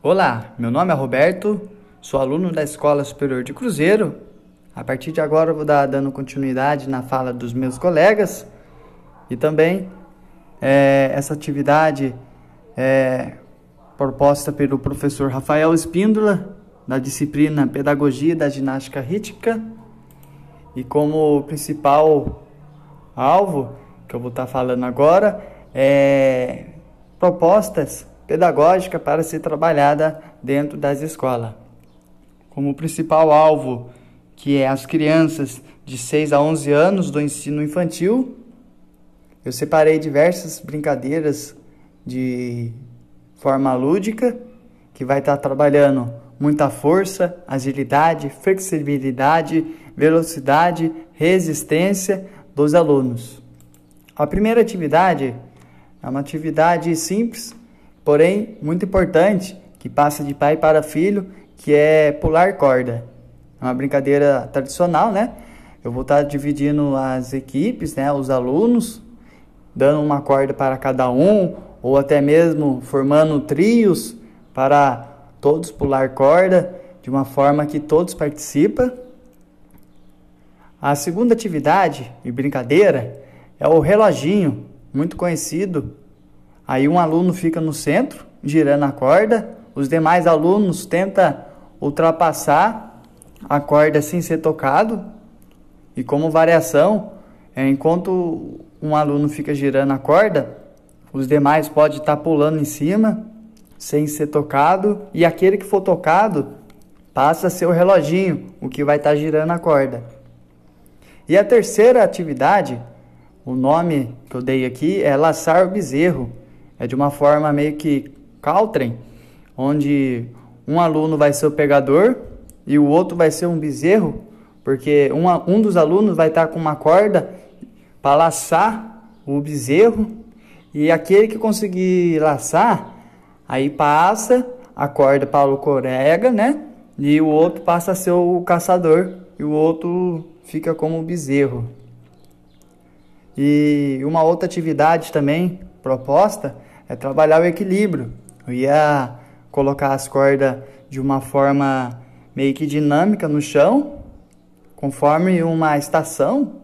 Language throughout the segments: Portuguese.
Olá, meu nome é Roberto, sou aluno da Escola Superior de Cruzeiro. A partir de agora eu vou dar dando continuidade na fala dos meus colegas e também é, essa atividade é proposta pelo professor Rafael Espíndola da disciplina Pedagogia da Ginástica Rítmica e como principal alvo que eu vou estar falando agora é propostas pedagógica para ser trabalhada dentro das escolas. Como principal alvo, que é as crianças de 6 a 11 anos do ensino infantil, eu separei diversas brincadeiras de forma lúdica, que vai estar trabalhando muita força, agilidade, flexibilidade, velocidade, resistência dos alunos. A primeira atividade é uma atividade simples, porém muito importante, que passa de pai para filho, que é pular corda. É uma brincadeira tradicional, né? Eu vou estar dividindo as equipes, né, os alunos, dando uma corda para cada um, ou até mesmo formando trios para todos pular corda, de uma forma que todos participam. A segunda atividade e brincadeira é o reloginho, muito conhecido Aí um aluno fica no centro, girando a corda, os demais alunos tentam ultrapassar a corda sem ser tocado. E como variação, é, enquanto um aluno fica girando a corda, os demais podem estar pulando em cima sem ser tocado e aquele que for tocado passa o reloginho, o que vai estar girando a corda. E a terceira atividade, o nome que eu dei aqui é laçar o bezerro. É de uma forma meio que Caltren, onde um aluno vai ser o pegador e o outro vai ser um bezerro, porque um, um dos alunos vai estar com uma corda para laçar o bezerro e aquele que conseguir laçar, aí passa a corda para o colega, né? E o outro passa a ser o caçador e o outro fica como o bezerro. E uma outra atividade também proposta é trabalhar o equilíbrio. Eu ia colocar as cordas de uma forma meio que dinâmica no chão, conforme uma estação.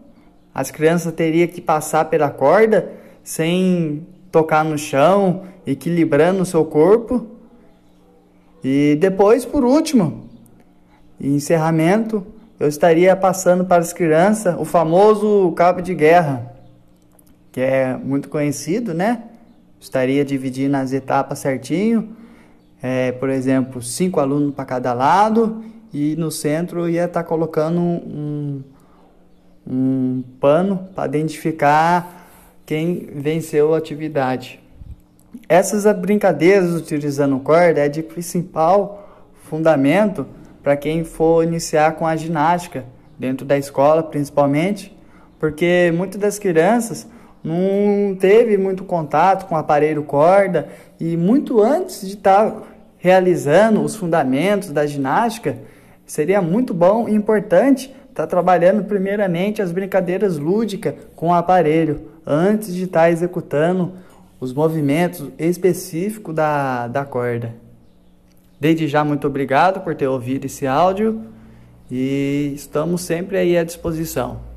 As crianças teriam que passar pela corda sem tocar no chão, equilibrando o seu corpo. E depois, por último, em encerramento, eu estaria passando para as crianças o famoso cabo de guerra, que é muito conhecido, né? Estaria dividindo as etapas certinho, é, por exemplo, cinco alunos para cada lado e no centro ia estar tá colocando um, um pano para identificar quem venceu a atividade. Essas brincadeiras utilizando corda é de principal fundamento para quem for iniciar com a ginástica dentro da escola, principalmente, porque muitas das crianças não teve muito contato com o aparelho corda e muito antes de estar tá realizando os fundamentos da ginástica, seria muito bom e importante estar tá trabalhando primeiramente as brincadeiras lúdicas com o aparelho, antes de estar tá executando os movimentos específicos da, da corda. Desde já, muito obrigado por ter ouvido esse áudio e estamos sempre aí à disposição.